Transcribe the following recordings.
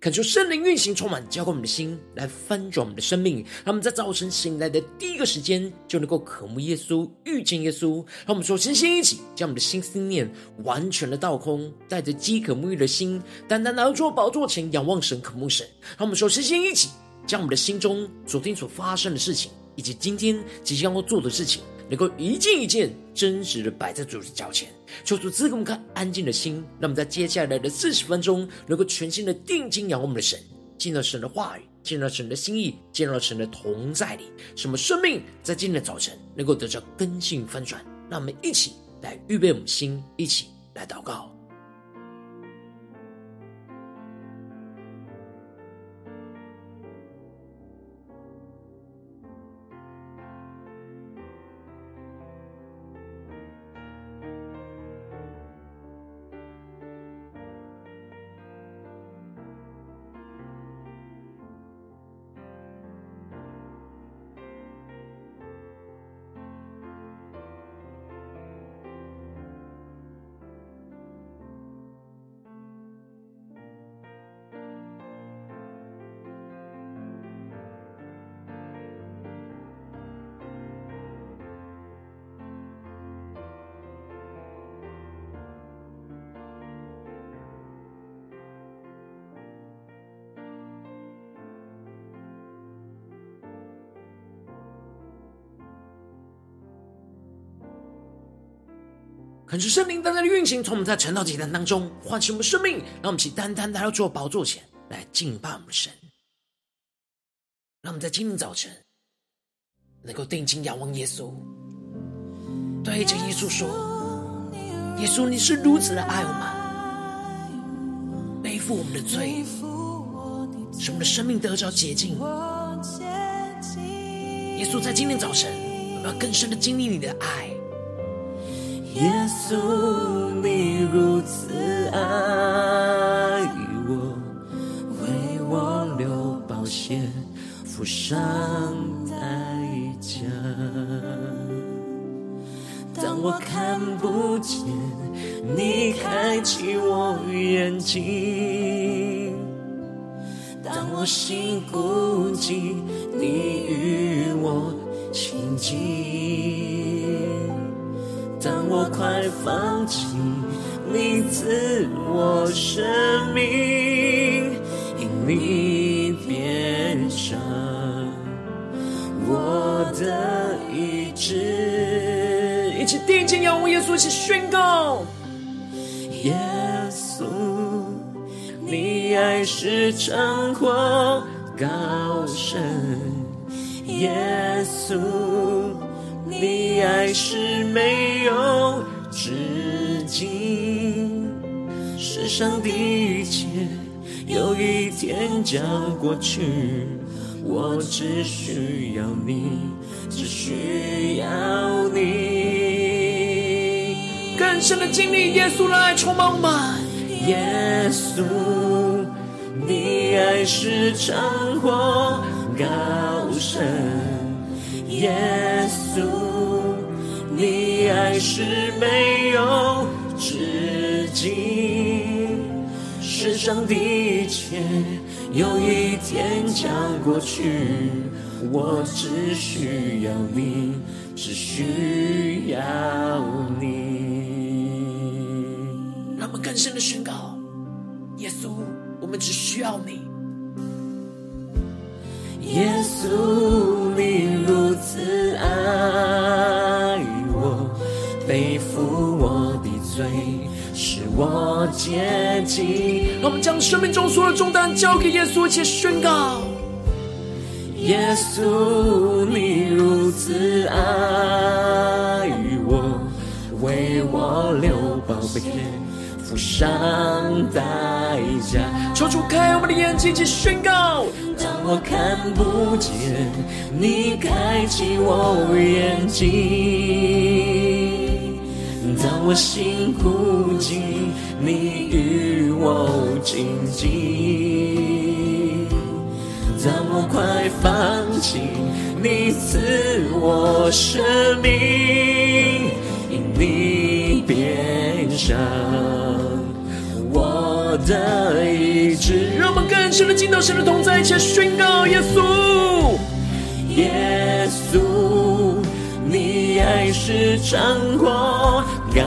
恳求圣灵运行充满，浇灌我们的心，来翻转我们的生命。让我们在早晨醒来的第一个时间，就能够渴慕耶稣，遇见耶稣。让我们说，先先一起将我们的心思念完全的倒空，带着饥渴沐浴的心，单单来到宝座前，仰望神，渴慕神。让我们说，先先一起将我们的心中昨天所发生的事情，以及今天即将要做的事情，能够一件一件真实的摆在主的脚前，求主赐给我们看安静的心，那么在接下来的四十分钟，能够全心的定睛仰望我们的神，进到神的话语，进到神的心意，进到神的同在里，什么生命在今天的早晨能够得到根性翻转。让我们一起来预备我们心，一起来祷告。恳求圣灵单单的运行，从我们在晨祷祭坛当中唤醒我们生命，让我们起单单来到主的宝座前来敬拜我们的神。让我们在今天早晨能够定睛仰望耶稣，对着耶稣说：“耶稣，你是如此的爱我们，背负我们的罪，使我们的生命得着洁净。”耶稣，在今天早晨，我们要更深的经历你的爱。耶稣，你如此爱我，为我流宝血，付上代价。当我看不见，你开启我眼睛；当我心孤寂，你与我亲近。我快放弃，你赐我生命，因你变成我的意志。一起定睛仰望耶稣，一起宣告：耶稣，你爱是长阔高深，耶稣。你爱是没有止境，世上的一切有一天将过去，我只需要你，只需要你。更深的经历耶稣来充满我们，耶稣，你爱是长阔高深。耶稣，你爱是没有止境，世上的一切有一天将过去，我只需要你，只需要你。让我们更深的宣告：耶稣，我们只需要你。耶稣，我洁净。让我们将生命中所有的重担交给耶稣，一起宣告：耶稣，你如此爱我，为我流宝血，付上代价。求主开我们的眼睛，一起宣告。当我看不见，你开启我眼睛；当我心孤寂，你与我紧紧。当我快放弃，你赐我生命，因你变上我的意志。让我们更深的进到神的同在，一起宣告耶稣，耶稣，你是掌握高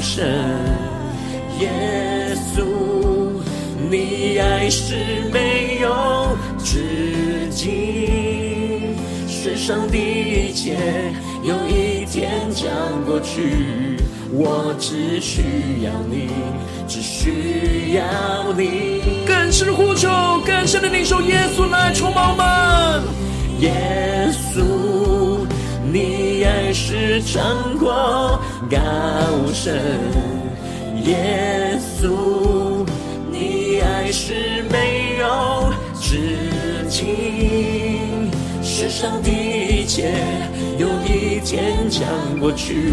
深，耶稣，你爱是没有止境，世上的一切有一天将过去，我只需要你，只需要你。更深的呼求，更深的领受耶稣来充满我们。耶稣，你爱是长过高深，耶稣，你爱是没有止境，世上的一切有一天将过去，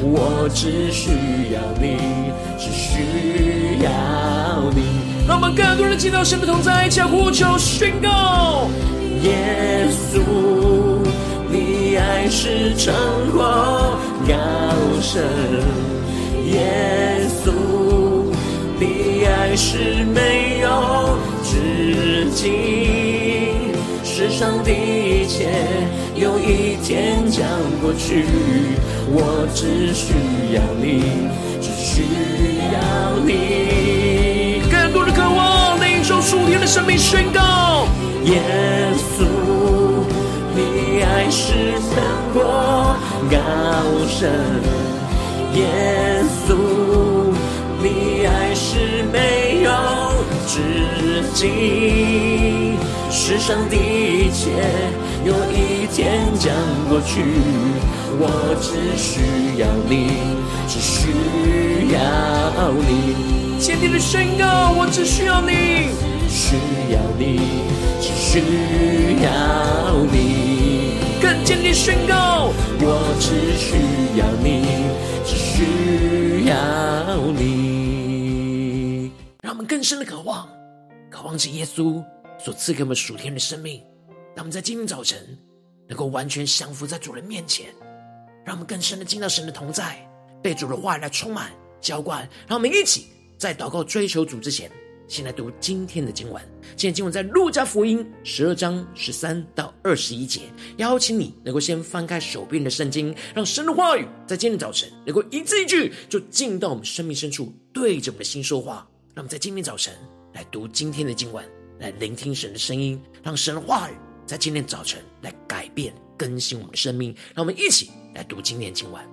我只需要你，只需要你。让我们更多人见到神的同在，一起呼求宣告：耶稣，你爱是长阔高深，耶稣，你爱是没有止境，世上的一切有一天将过去，我只需要你，只需要你。更多的渴望领受属天的生命宣告：耶神，耶稣，你爱是没有止境，世上的一切有一天将过去，我只需要你，只需要你。坚定的宣告，我只需要你，只需要你，只需要你。更坚定宣告，我只需要你，只需要你。让我们更深的渴望，渴望着耶稣所赐给我们属天的生命。让我们在今天早晨能够完全降服在主人面前，让我们更深的进到神的同在，被主的话来充满浇灌。让我们一起。在祷告追求主之前，先来读今天的经文。今天经文在路加福音十二章十三到二十一节。邀请你能够先翻开手边的圣经，让神的话语在今天早晨能够一字一句就进到我们生命深处，对着我们的心说话。让我们在今天早晨来读今天的经文，来聆听神的声音，让神的话语在今天早晨来改变更新我们的生命。让我们一起来读今天的经文。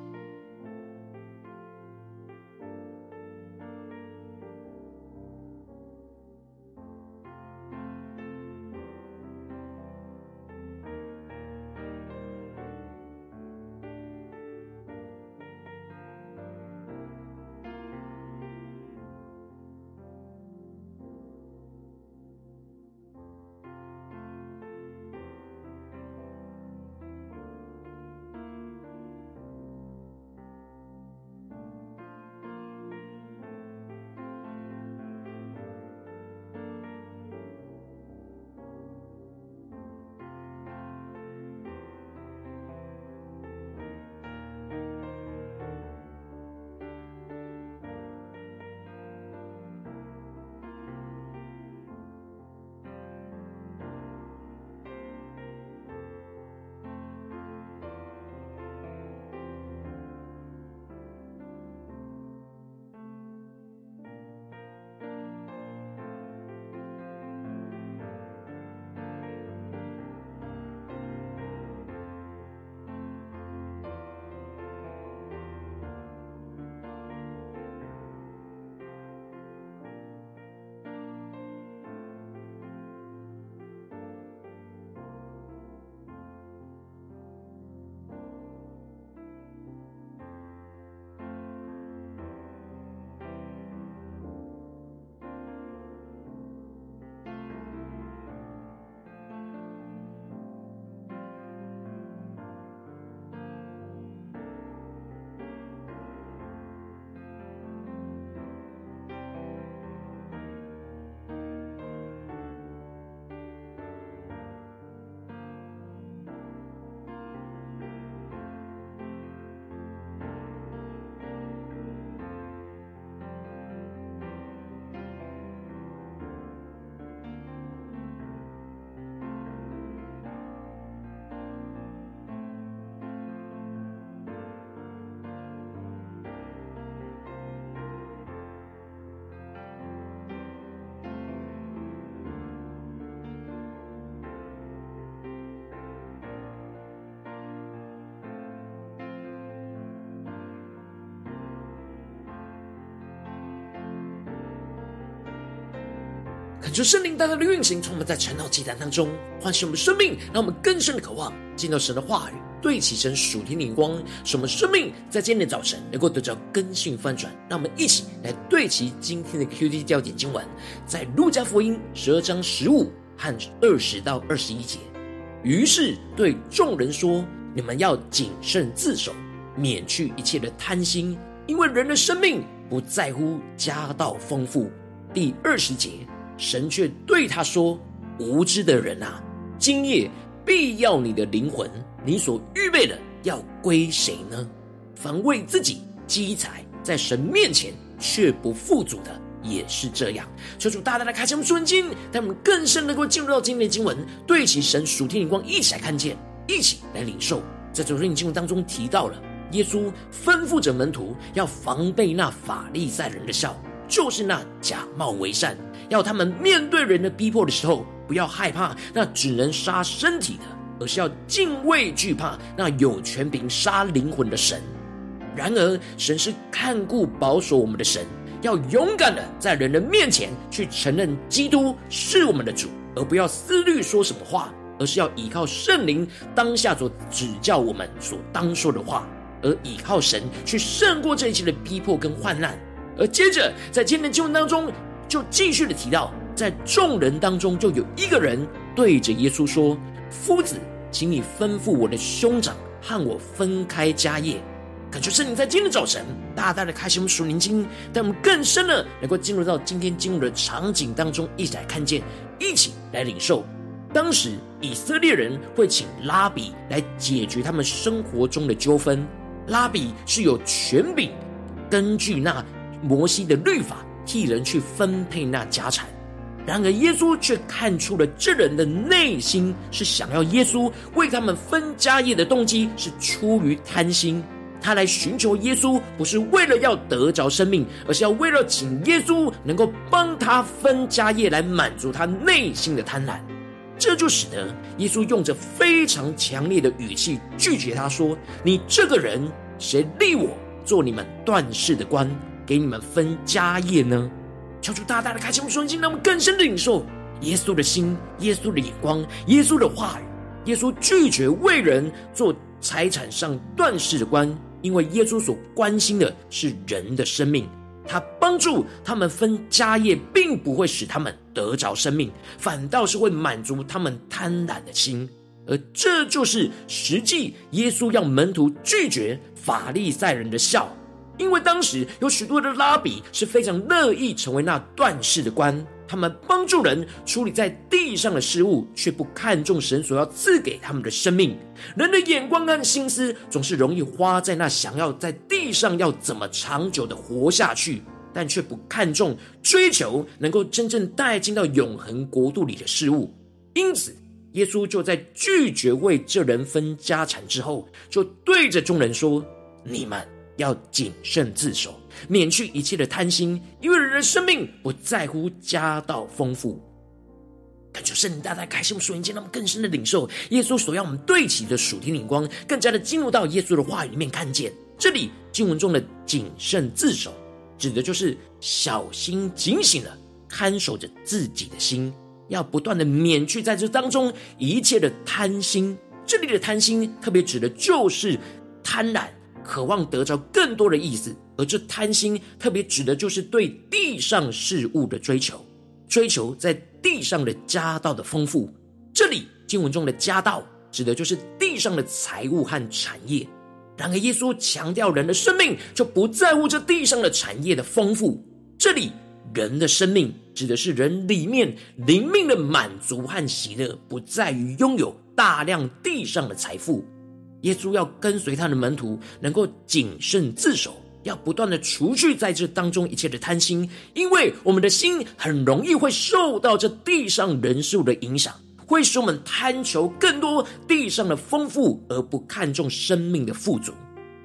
求圣灵大大的运行，从我们在晨祷祭坛当中唤醒我们生命，让我们更深的渴望见到神的话语，对齐神属天的光，使我们生命在今天的早晨能够得到更新翻转。让我们一起来对齐今天的 QD 焦点经文，在路加福音十二章十五和二十到二十一节。于是对众人说：“你们要谨慎自守，免去一切的贪心，因为人的生命不在乎家道丰富。”第二十节。神却对他说：“无知的人啊，今夜必要你的灵魂，你所预备的要归谁呢？凡为自己积财，在神面前却不富足的，也是这样。求主大大的开启我们属灵经，让我们更深能够进入到今天的经文，对齐神属天的光，一起来看见，一起来领受。在这经文当中提到了，耶稣吩咐着门徒要防备那法利赛人的笑。”就是那假冒为善，要他们面对人的逼迫的时候，不要害怕那只能杀身体的，而是要敬畏惧怕那有权柄杀灵魂的神。然而，神是看顾保守我们的神，要勇敢的在人的面前去承认基督是我们的主，而不要思虑说什么话，而是要依靠圣灵当下所指教我们所当说的话，而依靠神去胜过这一切的逼迫跟患难。而接着，在今天的经文当中，就继续的提到，在众人当中，就有一个人对着耶稣说：“夫子，请你吩咐我的兄长和我分开家业。”感觉圣灵在今天的早晨，大大的开启我们属灵经，带我们更深的能够进入到今天经文的场景当中，一起来看见，一起来领受。当时以色列人会请拉比来解决他们生活中的纠纷，拉比是有权柄，根据那。摩西的律法替人去分配那家产，然而耶稣却看出了这人的内心是想要耶稣为他们分家业的动机是出于贪心。他来寻求耶稣，不是为了要得着生命，而是要为了请耶稣能够帮他分家业，来满足他内心的贪婪。这就使得耶稣用着非常强烈的语气拒绝他说：“你这个人，谁立我做你们断事的官？”给你们分家业呢？求主大大的开启我们双心，让我们更深的领受耶稣的心、耶稣的眼光、耶稣的话语。耶稣拒绝为人做财产上断事的官，因为耶稣所关心的是人的生命。他帮助他们分家业，并不会使他们得着生命，反倒是会满足他们贪婪的心。而这就是实际耶稣要门徒拒绝法利赛人的笑。因为当时有许多的拉比是非常乐意成为那断事的官，他们帮助人处理在地上的事物，却不看重神所要赐给他们的生命。人的眼光和心思总是容易花在那想要在地上要怎么长久的活下去，但却不看重追求能够真正带进到永恒国度里的事物。因此，耶稣就在拒绝为这人分家产之后，就对着众人说：“你们。”要谨慎自守，免去一切的贪心，因为人的生命不在乎家道丰富。感谢圣灵大大开启我们属灵间，让我们更深的领受耶稣所要我们对齐的属天灵光，更加的进入到耶稣的话语里面，看见这里经文中的谨慎自守，指的就是小心警醒的看守着自己的心，要不断的免去在这当中一切的贪心。这里的贪心，特别指的就是贪婪。渴望得着更多的意思，而这贪心特别指的就是对地上事物的追求，追求在地上的家道的丰富。这里经文中的家道指的就是地上的财物和产业。然而耶稣强调人的生命就不在乎这地上的产业的丰富。这里人的生命指的是人里面灵命的满足和喜乐，不在于拥有大量地上的财富。耶稣要跟随他的门徒，能够谨慎自守，要不断的除去在这当中一切的贪心，因为我们的心很容易会受到这地上人数的影响，会使我们贪求更多地上的丰富，而不看重生命的富足。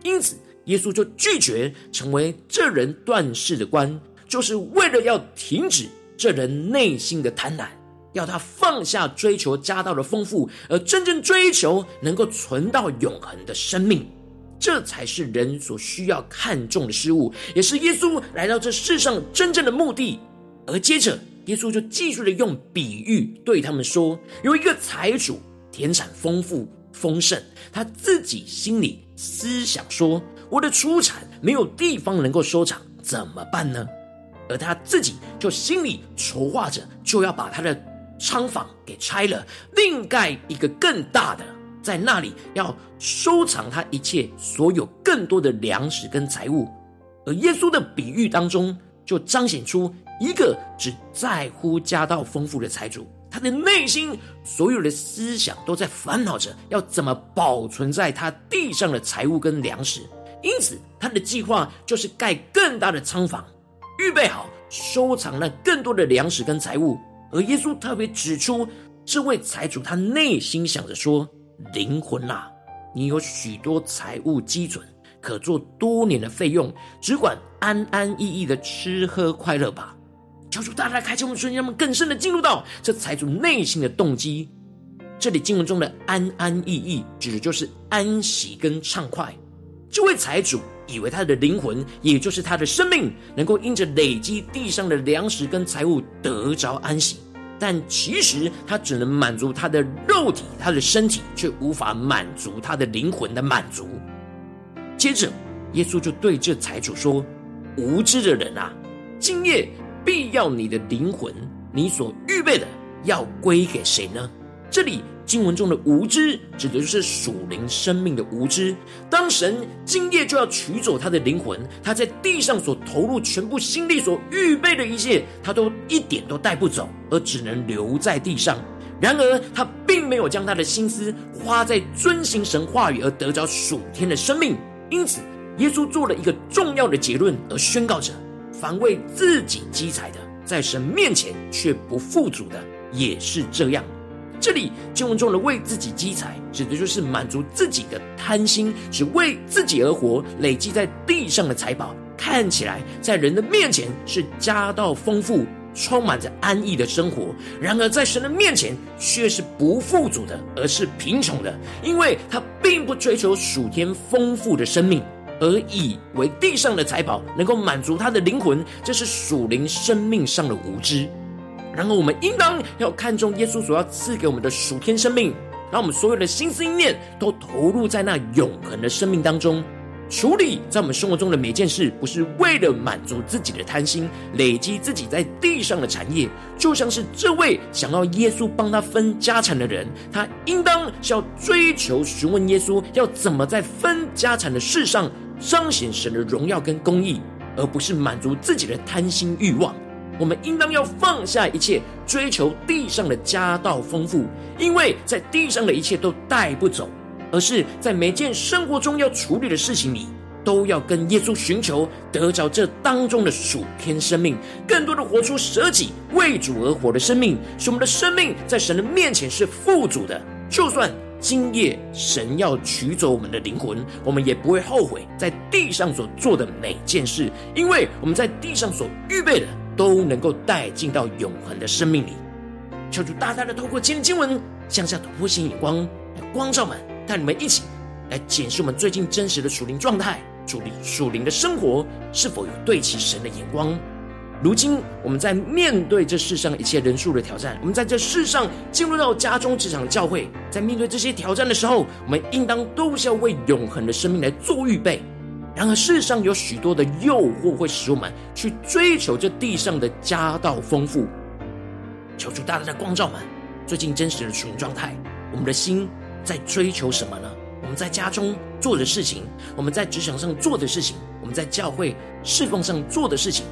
因此，耶稣就拒绝成为这人断事的官，就是为了要停止这人内心的贪婪。要他放下追求家道的丰富，而真正追求能够存到永恒的生命，这才是人所需要看重的事物，也是耶稣来到这世上真正的目的。而接着，耶稣就继续的用比喻对他们说：有一个财主，田产丰富丰盛，他自己心里思想说：我的出产没有地方能够收藏，怎么办呢？而他自己就心里筹划着，就要把他的仓房给拆了，另盖一个更大的，在那里要收藏他一切所有更多的粮食跟财物。而耶稣的比喻当中，就彰显出一个只在乎家道丰富的财主，他的内心所有的思想都在烦恼着要怎么保存在他地上的财物跟粮食，因此他的计划就是盖更大的仓房，预备好收藏那更多的粮食跟财物。而耶稣特别指出，这位财主他内心想着说：“灵魂啊，你有许多财物积存。”可做多年的费用，只管安安逸逸的吃喝快乐吧。求主大大开启我们，瞬间让我们更深的进入到这财主内心的动机。这里经文中的安安逸逸，指的就是安息跟畅快。这位财主以为他的灵魂，也就是他的生命，能够因着累积地上的粮食跟财物得着安息，但其实他只能满足他的肉体、他的身体，却无法满足他的灵魂的满足。接着，耶稣就对这财主说：“无知的人啊，今夜必要你的灵魂，你所预备的要归给谁呢？”这里经文中的无知，指的就是属灵生命的无知。当神今夜就要取走他的灵魂，他在地上所投入全部心力所预备的一切，他都一点都带不走，而只能留在地上。然而，他并没有将他的心思花在遵行神话语而得着属天的生命。因此，耶稣做了一个重要的结论，而宣告着：凡为自己积财的，在神面前却不富足的，也是这样。这里经文中的为自己积财，指的就是满足自己的贪心，只为自己而活，累积在地上的财宝，看起来在人的面前是家道丰富，充满着安逸的生活，然而在神的面前却是不富足的，而是贫穷的，因为他并不追求属天丰富的生命，而以为地上的财宝能够满足他的灵魂，这是属灵生命上的无知。然而，我们应当要看重耶稣所要赐给我们的属天生命，让我们所有的心思意念都投入在那永恒的生命当中。处理在我们生活中的每件事，不是为了满足自己的贪心，累积自己在地上的产业，就像是这位想要耶稣帮他分家产的人，他应当是要追求询问耶稣，要怎么在分家产的事上彰显神的荣耀跟公义，而不是满足自己的贪心欲望。我们应当要放下一切，追求地上的家道丰富，因为在地上的一切都带不走。而是在每件生活中要处理的事情里，都要跟耶稣寻求得着这当中的属天生命，更多的活出舍己为主而活的生命，使我们的生命在神的面前是富足的。就算今夜神要取走我们的灵魂，我们也不会后悔在地上所做的每件事，因为我们在地上所预备的都能够带进到永恒的生命里。求主大大的透过今天经文，向下突破性眼光来光照们。带你们一起来检视我们最近真实的属灵状态，属灵属灵的生活是否有对齐神的眼光。如今我们在面对这世上一切人数的挑战，我们在这世上进入到家中、职场、教会，在面对这些挑战的时候，我们应当都是要为永恒的生命来做预备。然而世上有许多的诱惑会使我们去追求这地上的家道丰富。求主大大的光照们，最近真实的属灵状态，我们的心。在追求什么呢？我们在家中做的事情，我们在职场上做的事情，我们在教会侍奉上做的事情，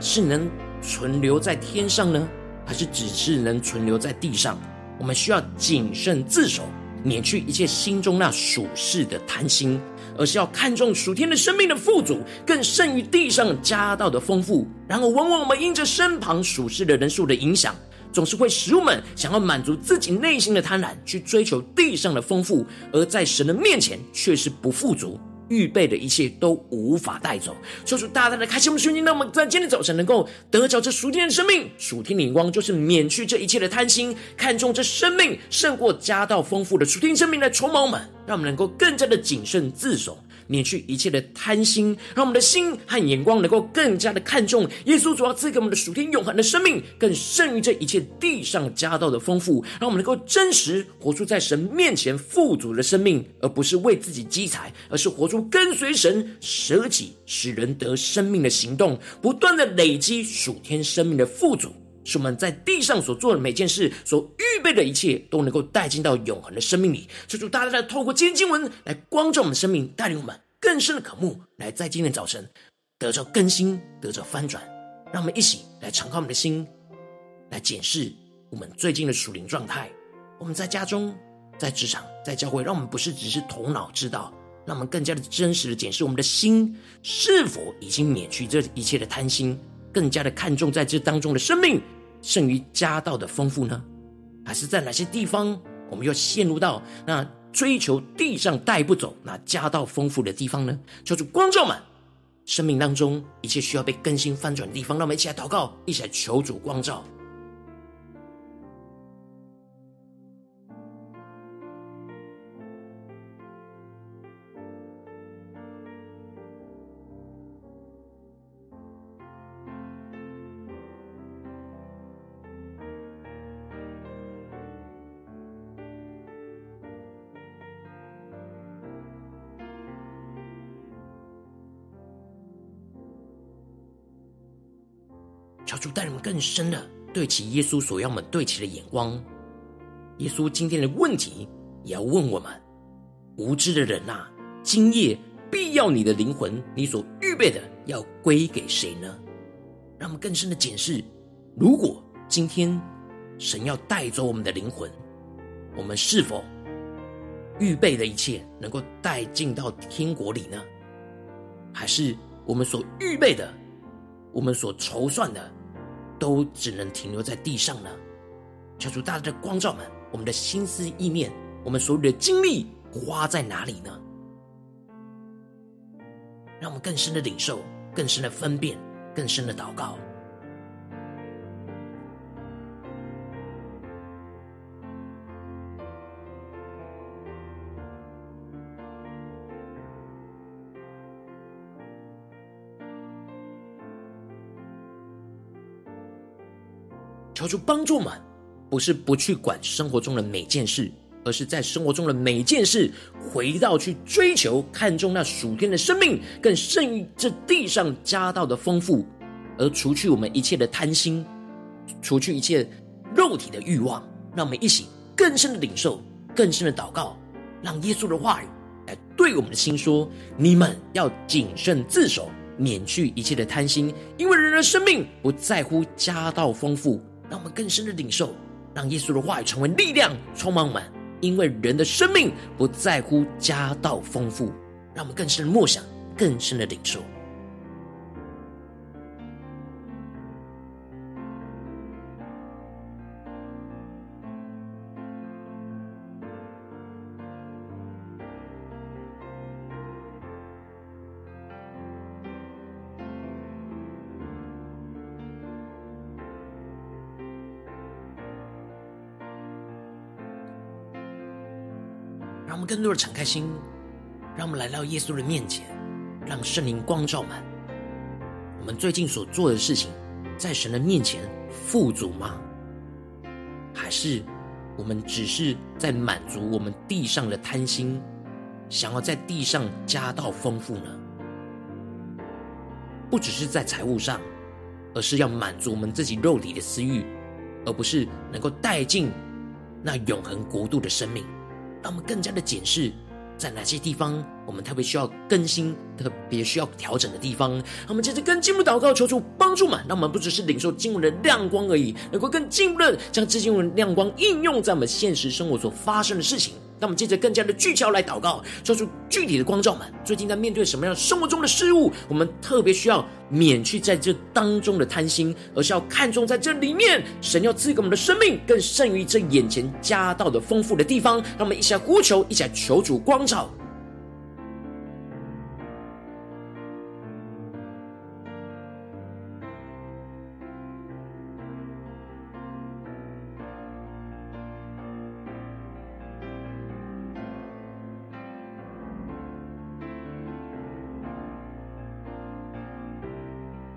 是能存留在天上呢，还是只是能存留在地上？我们需要谨慎自守，免去一切心中那属世的贪心，而是要看重属天的生命的富足，更胜于地上家道的丰富。然而，往往我们因着身旁属世的人数的影响。总是会使我们想要满足自己内心的贪婪，去追求地上的丰富，而在神的面前却是不富足，预备的一切都无法带走。说出大大的开心我们的心，让我们在今天早晨能够得着这属天的生命，属天的眼光，就是免去这一切的贪心，看重这生命胜过家道丰富的属天生命来筹谋们，让我们能够更加的谨慎自守，免去一切的贪心，让我们的心和眼光能够更加的看重耶稣主要赐给我们的属天永恒的生命，更胜于这一切地上家道的丰富，让我们能够真实活出在神面前富足的生命，而不是为自己积财，而是活出跟随神、舍己使人得生命的行动，不断的累积属天生命的富足。使我们在地上所做的每件事，所预备的一切，都能够带进到永恒的生命里。求主大大的透过今天经文来光照我们的生命，带领我们更深的渴慕，来在今天早晨得着更新，得着翻转。让我们一起来敞开我们的心，来检视我们最近的属灵状态。我们在家中、在职场、在教会，让我们不是只是头脑知道，让我们更加的真实的检视我们的心是否已经免去这一切的贪心。更加的看重在这当中的生命，剩余家道的丰富呢？还是在哪些地方，我们又陷入到那追求地上带不走、那家道丰富的地方呢？求主光照们，生命当中一切需要被更新翻转的地方，让我们一起来祷告，一起来求主光照。更深的对齐耶稣所要我们对齐的眼光。耶稣今天的问题也要问我们：无知的人啊，今夜必要你的灵魂，你所预备的要归给谁呢？让我们更深的检视：如果今天神要带走我们的灵魂，我们是否预备的一切能够带进到天国里呢？还是我们所预备的？我们所筹算的，都只能停留在地上呢？求主大大的光照们，我们的心思意念，我们所有的精力花在哪里呢？让我们更深的领受，更深的分辨，更深的祷告。求主帮助我们，不是不去管生活中的每件事，而是在生活中的每件事，回到去追求、看重那属天的生命，更胜于这地上家道的丰富，而除去我们一切的贪心，除去一切肉体的欲望，让我们一起更深的领受、更深的祷告，让耶稣的话语来对我们的心说：你们要谨慎自守，免去一切的贪心，因为人的生命不在乎家道丰富。让我们更深的领受，让耶稣的话语成为力量，充满我们。因为人的生命不在乎家道丰富，让我们更深的默想，更深的领受。们更多的敞开心，让我们来到耶稣的面前，让圣灵光照满。我们最近所做的事情，在神的面前富足吗？还是我们只是在满足我们地上的贪心，想要在地上家道丰富呢？不只是在财务上，而是要满足我们自己肉体的私欲，而不是能够带进那永恒国度的生命。让我们更加的检视，在哪些地方我们特别需要更新、特别需要调整的地方。让我们接着跟进一步祷告，求主帮助们，让我们不只是领受经文的亮光而已，能够更进一步的将这经文亮光应用在我们现实生活所发生的事情。那我们接着更加的聚焦来祷告，说出具体的光照们。最近在面对什么样生活中的事物，我们特别需要免去在这当中的贪心，而是要看重在这里面，神要赐给我们的生命，更胜于这眼前家道的丰富的地方。让我们一起来呼求，一起来求主光照。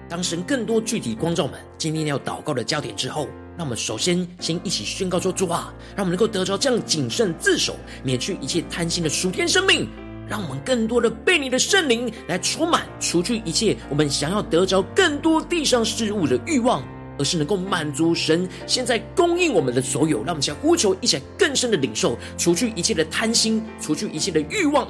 当神更多具体光照们今天要祷告的焦点之后，让我们首先先一起宣告说：主啊，让我们能够得着这样谨慎自守，免去一切贪心的属天生命。让我们更多的被你的圣灵来充满，除去一切我们想要得着更多地上事物的欲望，而是能够满足神现在供应我们的所有。让我们一起来呼求，一起来更深的领受，除去一切的贪心，除去一切的欲望。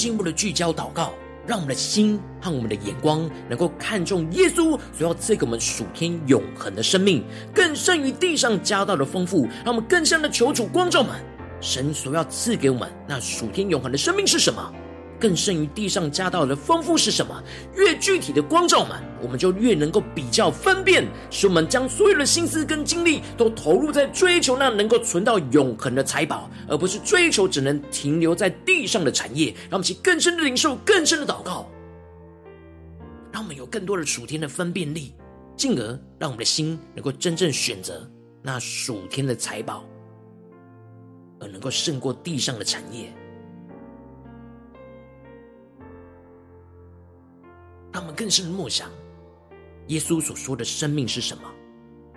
进一步的聚焦祷告，让我们的心和我们的眼光能够看重耶稣所要赐给我们属天永恒的生命，更胜于地上加道的丰富。让我们更深的求主光照们，神所要赐给我们那属天永恒的生命是什么？更胜于地上加道的丰富是什么？越具体的光照们，我们就越能够比较分辨，使我们将所有的心思跟精力都投入在追求那能够存到永恒的财宝，而不是追求只能停留在地上的产业。让我们去更深的领受，更深的祷告，让我们有更多的属天的分辨力，进而让我们的心能够真正选择那属天的财宝，而能够胜过地上的产业。他们更深的默想，耶稣所说的生命是什么？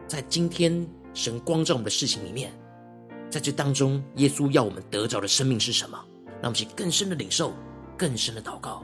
在今天神光照我们的事情里面，在这当中，耶稣要我们得着的生命是什么？让我们去更深的领受，更深的祷告。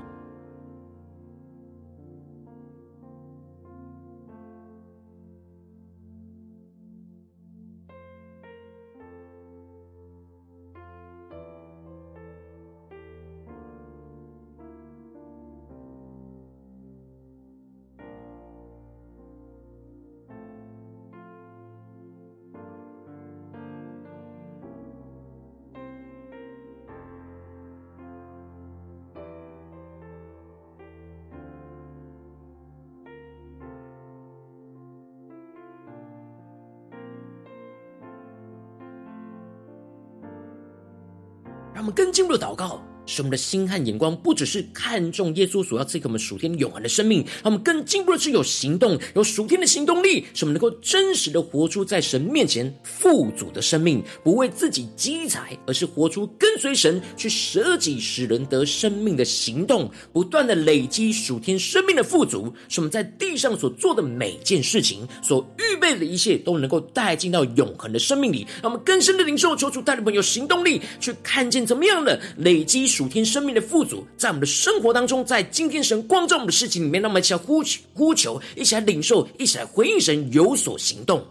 他们更进入了祷告。使我们的心和眼光不只是看重耶稣所要赐给我们属天永恒的生命，让我们更进一步的是有行动，有属天的行动力，使我们能够真实的活出在神面前富足的生命，不为自己积财，而是活出跟随神去舍己使人得生命的行动，不断的累积属天生命的富足，使我们在地上所做的每件事情，所预备的一切都能够带进到永恒的生命里，让我们更深的领受，求主带领我们有行动力，去看见怎么样的累积。主天生命的富足，在我们的生活当中，在今天神光照我们的事情里面，那么一起来呼求、呼求，一起来领受，一起来回应神，有所行动。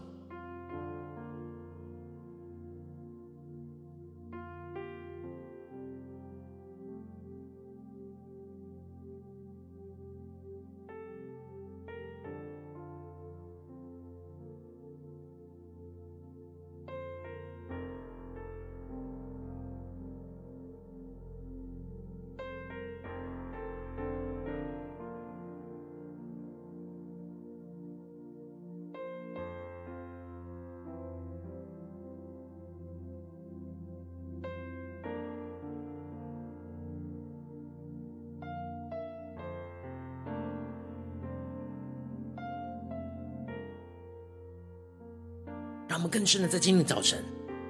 让我们更深的在今天早晨，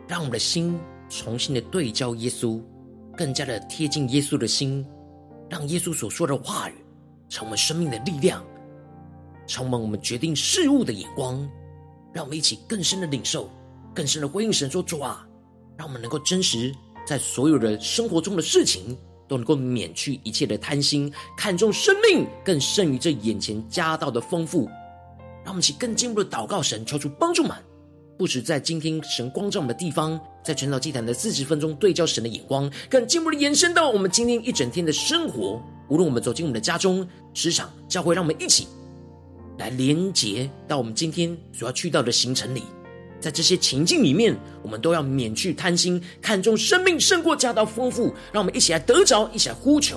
让我们的心重新的对焦耶稣，更加的贴近耶稣的心，让耶稣所说的话语成为生命的力量，充满我们决定事物的眼光。让我们一起更深的领受，更深的回应神说：“主啊，让我们能够真实在所有的生活中的事情，都能够免去一切的贪心，看重生命更胜于这眼前家道的丰富。”让我们一起更进一步的祷告神，求出帮助们。不止在今天神光照我们的地方，在全岛祭坛的四十分钟对焦神的眼光，更进一步的延伸到我们今天一整天的生活。无论我们走进我们的家中、职场、教会，让我们一起来连结到我们今天所要去到的行程里。在这些情境里面，我们都要免去贪心，看重生命胜过家道丰富。让我们一起来得着，一起来呼求。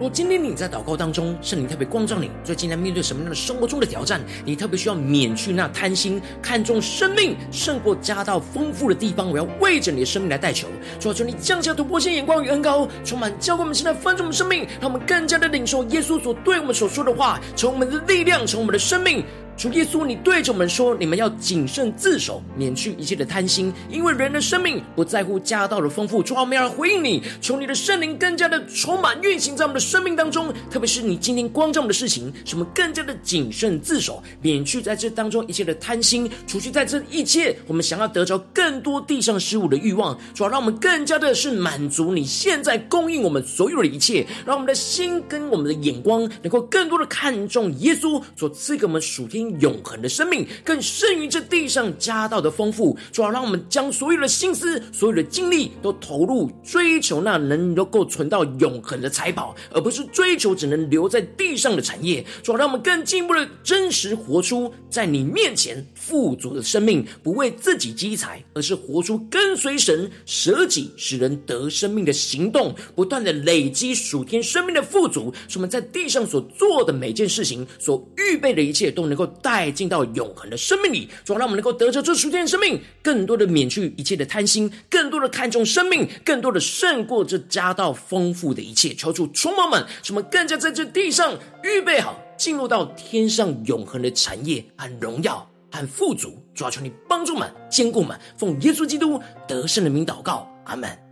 如果今天你在祷告当中，圣灵特别光照你，最近在面对什么样的生活中的挑战？你特别需要免去那贪心、看重生命胜过家道丰富的地方。我要为着你的生命来代求，主啊，求你降下突破性眼光与恩高，充满教会我们现在翻转我们生命，让我们更加的领受耶稣所对我们所说的话，从我们的力量，从我们的生命。主耶稣，你对着我们说：“你们要谨慎自守，免去一切的贪心，因为人的生命不在乎家道的丰富。”主啊，我们要回应你，求你的圣灵更加的充满运行在我们的生命当中。特别是你今天光照我们的事情，使我们更加的谨慎自守，免去在这当中一切的贪心，除去在这一切我们想要得着更多地上事物的欲望。主啊，让我们更加的是满足你现在供应我们所有的一切，让我们的心跟我们的眼光能够更多的看重耶稣所赐给我们属天永恒的生命，更胜于这地上家道的丰富。主要让我们将所有的心思、所有的精力都投入追求那能够存到永恒的财宝，而不是追求只能留在地上的产业。主要让我们更进一步的真实活出在你面前富足的生命，不为自己积财，而是活出跟随神、舍己使人得生命的行动，不断的累积属天生命的富足，使我们在地上所做的每件事情、所预备的一切，都能够带进到永恒的生命里，主要让我们能够得着这属天的生命，更多的免去一切的贪心，更多的看重生命，更多的胜过这家道丰富的一切。求主充满们，使我们更加在这地上预备好，进入到天上永恒的产业和荣耀和富足。主要求你帮助们、坚固们，奉耶稣基督得胜的名祷告，阿门。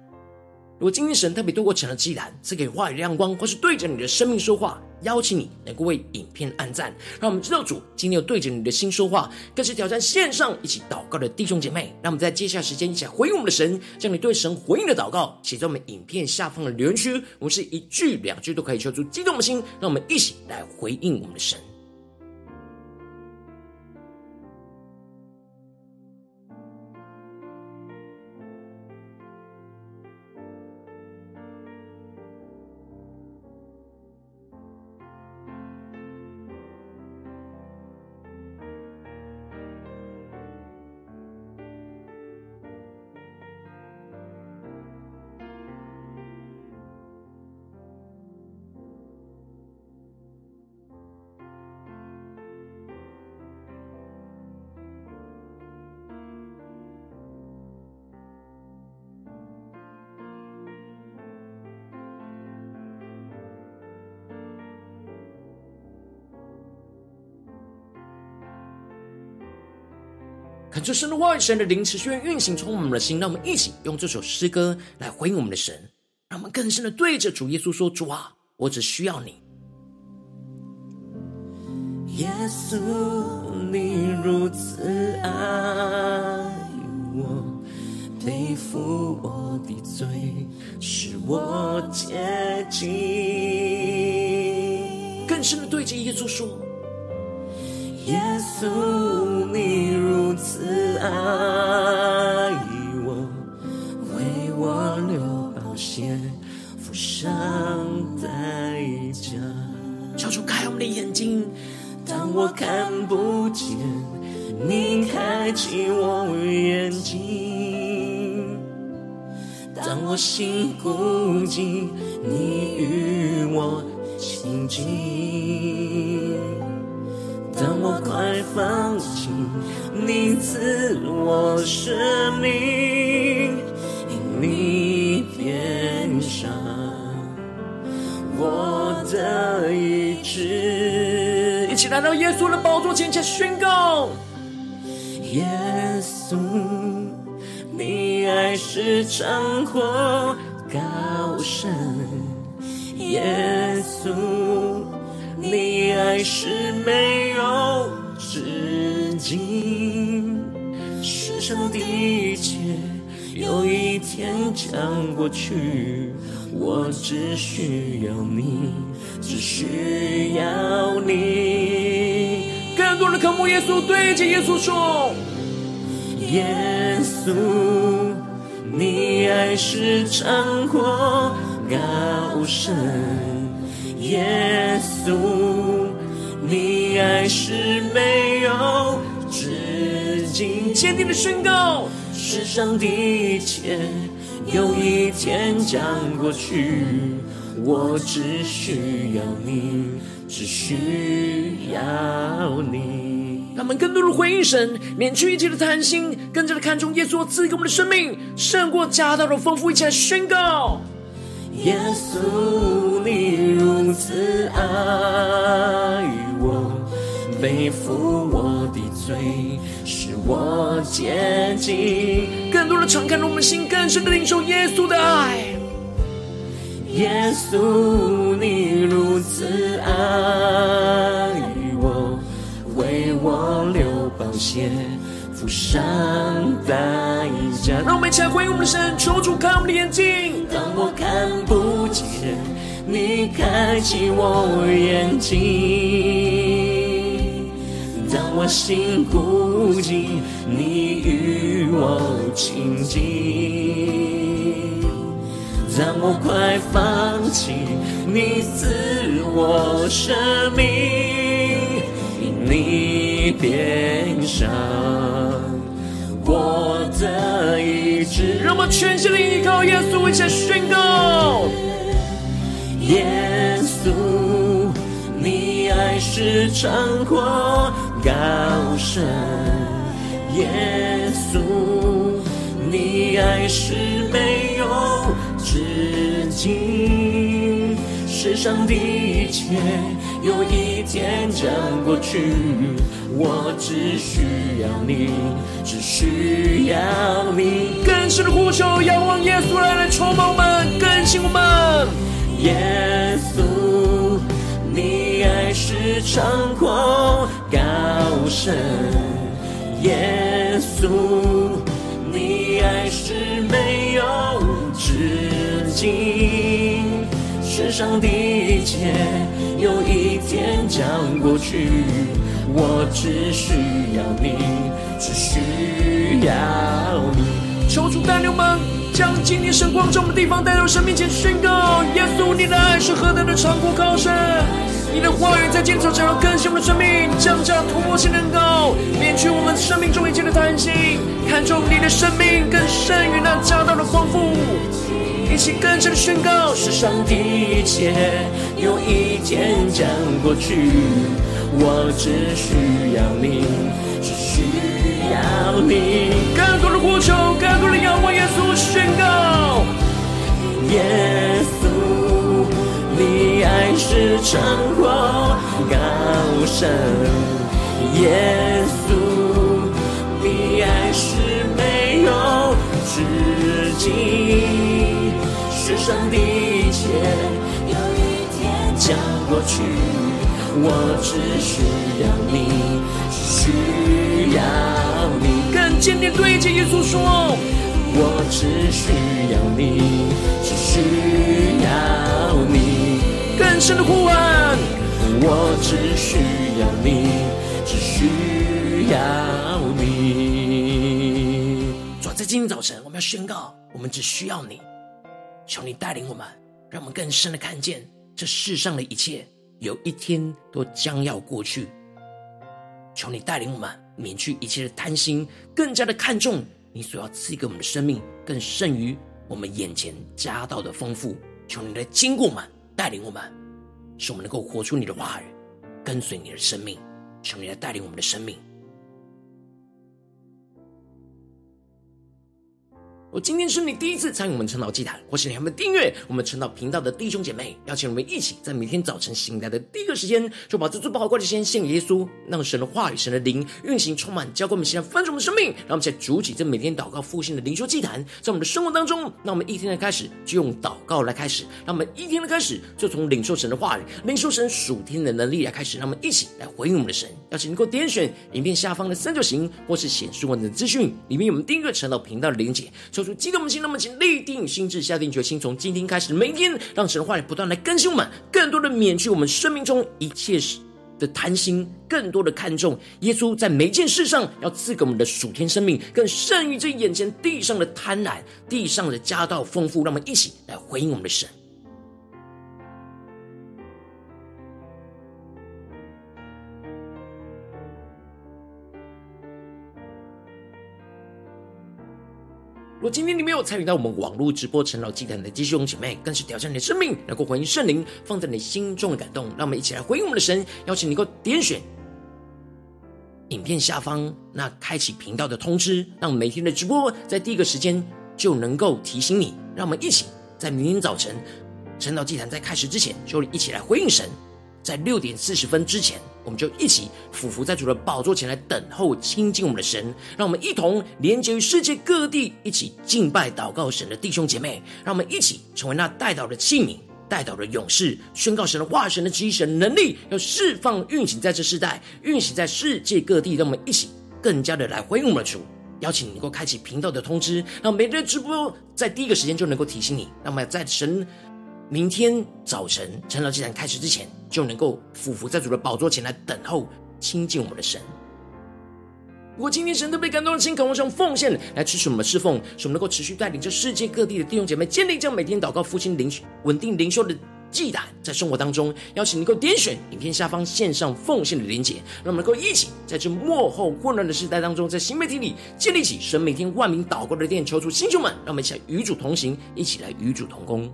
如果今天神特别透过成了祭坛赐给话语亮光，或是对着你的生命说话，邀请你能够为影片按赞，让我们知道主今天有对着你的心说话，更是挑战线上一起祷告的弟兄姐妹。让我们在接下来时间一起来回应我们的神，将你对神回应的祷告写在我们影片下方的留言区，我们是一句两句都可以说出激动的心，让我们一起来回应我们的神。这神的话语，神的灵持续运行充满我们的心，让我们一起用这首诗歌来回应我们的神，让我们更深的对着主耶稣说：“主啊，我只需要你。”耶稣，你如此爱我，背负我的罪，使我洁净。更深的对着耶稣说：“耶稣，爱我，为我流宝血，付上代价。”求主开我们的眼睛，当我看不见，你开启我眼睛；当我心孤寂，你与我亲近；当我快放弃，你赐我生命，因你变上。我的意志，一起来到耶稣的宝座前，前宣告：耶稣，你爱是长阔高深；耶稣，你爱是没有止境。世上的一切，有一天将过去。我只需要你，只需要你。更多的渴慕耶稣，对着耶稣说：耶稣，你爱是长阔高深；耶稣，你爱是没有止境。坚定的宣告：世上的一切。有一天将过去，我只需要你，只需要你。让我们更多的回应神，免去一切的贪心，更加的看重耶稣赐给我们的生命，胜过家道的丰富。一起来宣告：耶稣，你如此爱我，背负我的罪。我接近，更多的敞开了我们心，更深的领受耶稣的爱。耶稣，你如此爱我，为我流宝血，付上代价。让我们一起来回应我们的神，求主开我们的眼睛。当我看不见，你开启我眼睛。我心孤寂，你与我亲近；当我快放弃，你赐我生命，你变上我的意志。让我们全心的依靠耶稣，一起宣告：耶稣，你爱是长阔。高深，耶稣，你爱是没有止境。世上的一切，有一天将过去。我只需要你，只需要你。更深的呼求，仰望耶稣来来充满我们，更新我们。耶稣，你爱是长阔。高深，耶稣，你爱是没有止境。世上的一切，有一天将过去。我只需要你，只需要你。求主带领我们，将今天神光照我们的地方带到神面前宣告：耶稣，你的爱是何等的长阔高深。你的话语在今天早晨要更新我们的生命，降下突破性的恩膏，免去我们生命中一切的贪心，看重你的生命更胜于那家道的丰富。一起更深的宣告：世上的一切有一天将过去，我只需要你，你。更多的呼求，更多的仰望耶稣宣告：耶稣。你爱是长阔高深，耶稣，你爱是没有止境。世上的一切有一天将过去，我只需要你，只需要你。坚定对着耶稣说，我只需要你，只需要你。更深的呼唤，我只需要你，只需要你。主，在今天早晨，我们要宣告，我们只需要你，求你带领我们，让我们更深的看见这世上的一切有一天都将要过去。求你带领我们免去一切的贪心，更加的看重你所要赐给我们的生命，更胜于我们眼前家道的丰富。求你来经过我们，带领我们，使我们能够活出你的话语，跟随你的生命。求你来带领我们的生命。我今天是你第一次参与我们晨祷祭坛，或是你还没订阅我们晨祷频道的弟兄姐妹，邀请我们一起在每天早晨醒来的第一个时间，就把这最宝贵的时间献给耶稣，让神的话语、神的灵运行充满，浇灌我们现在丰盛的生命。让我们在主起这每天祷告复兴的灵修祭坛，在我们的生活当中，让我们一天的开始就用祷告来开始，让我们一天的开始就从领受神的话语、领受神属天的能力来开始，让我们一起来回应我们的神。邀请你能够点选影片下方的三角形，或是显示文字资讯里面有我们订阅晨祷频道的连结。抽出激动我们心，那么请立定心智，下定决心，从今天开始，每一天让神的话语不断来更新我们，更多的免去我们生命中一切的贪心，更多的看重耶稣在每一件事上要赐给我们的属天生命，更胜于这眼前地上的贪婪，地上的家道丰富。让我们一起来回应我们的神。如果今天你没有参与到我们网络直播晨祷祭坛的弟兄姐妹，更是挑战你的生命，能够回应圣灵放在你心中的感动。让我们一起来回应我们的神，邀请你能够点选影片下方那开启频道的通知，让每天的直播在第一个时间就能够提醒你。让我们一起在明天早晨晨祷祭坛在开始之前，就一起来回应神。在六点四十分之前，我们就一起俯伏在主的宝座前来等候亲近我们的神。让我们一同连接于世界各地，一起敬拜祷告神的弟兄姐妹。让我们一起成为那代祷的器皿、代祷的勇士，宣告神的化、神的旨意、神能力，要释放运行在这世代，运行在世界各地。让我们一起更加的来回应我们的主。邀请你能够开启频道的通知，让每日直播在第一个时间就能够提醒你。让我们在神。明天早晨晨祷祭坛开始之前，就能够俯伏在主的宝座前来等候亲近我们的神。如果今天神都被感动的心，渴望用奉献来支持我们的侍奉，使我们能够持续带领着世界各地的弟兄姐妹建立这样每天祷告、复兴、灵稳定灵修的祭坛，在生活当中，邀请能够点选影片下方线上奉献的连结，让我们能够一起在这幕后混乱的时代当中，在新媒体里建立起神每天万名祷告的殿，求主弟兄们，让我们一起来与主同行，一起来与主同工。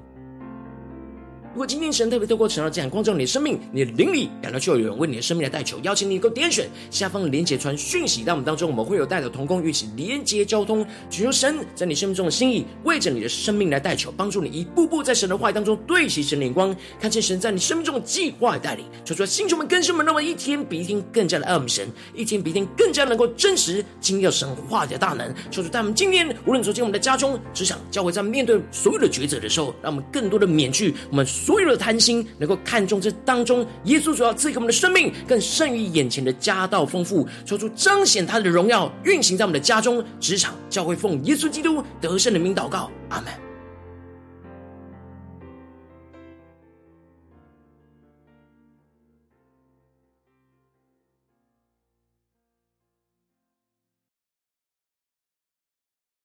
如果今天神特别透过晨祷这样光照你的生命，你的灵里感到就有人为你的生命来代求，邀请你能够点选下方的连结传讯息，在我们当中我们会有带着同工，与其连接交通，祈求神在你生命中的心意，为着你的生命来代求，帮助你一步步在神的话语当中对齐神的眼光，看见神在你生命中的计划带领。求出星球们、更新们，让我们一天比一天更加的爱我们神，一天比一天更加能够真实经历神话的大能。求主带我们今天无论走进我们的家中、职场、教会，在面对所有的抉择的时候，让我们更多的免去我们。所有的贪心，能够看重这当中，耶稣主要赐给我们的生命，更胜于眼前的家道丰富，求主彰显他的荣耀，运行在我们的家中、职场、教会，奉耶稣基督得胜的名祷告，阿门。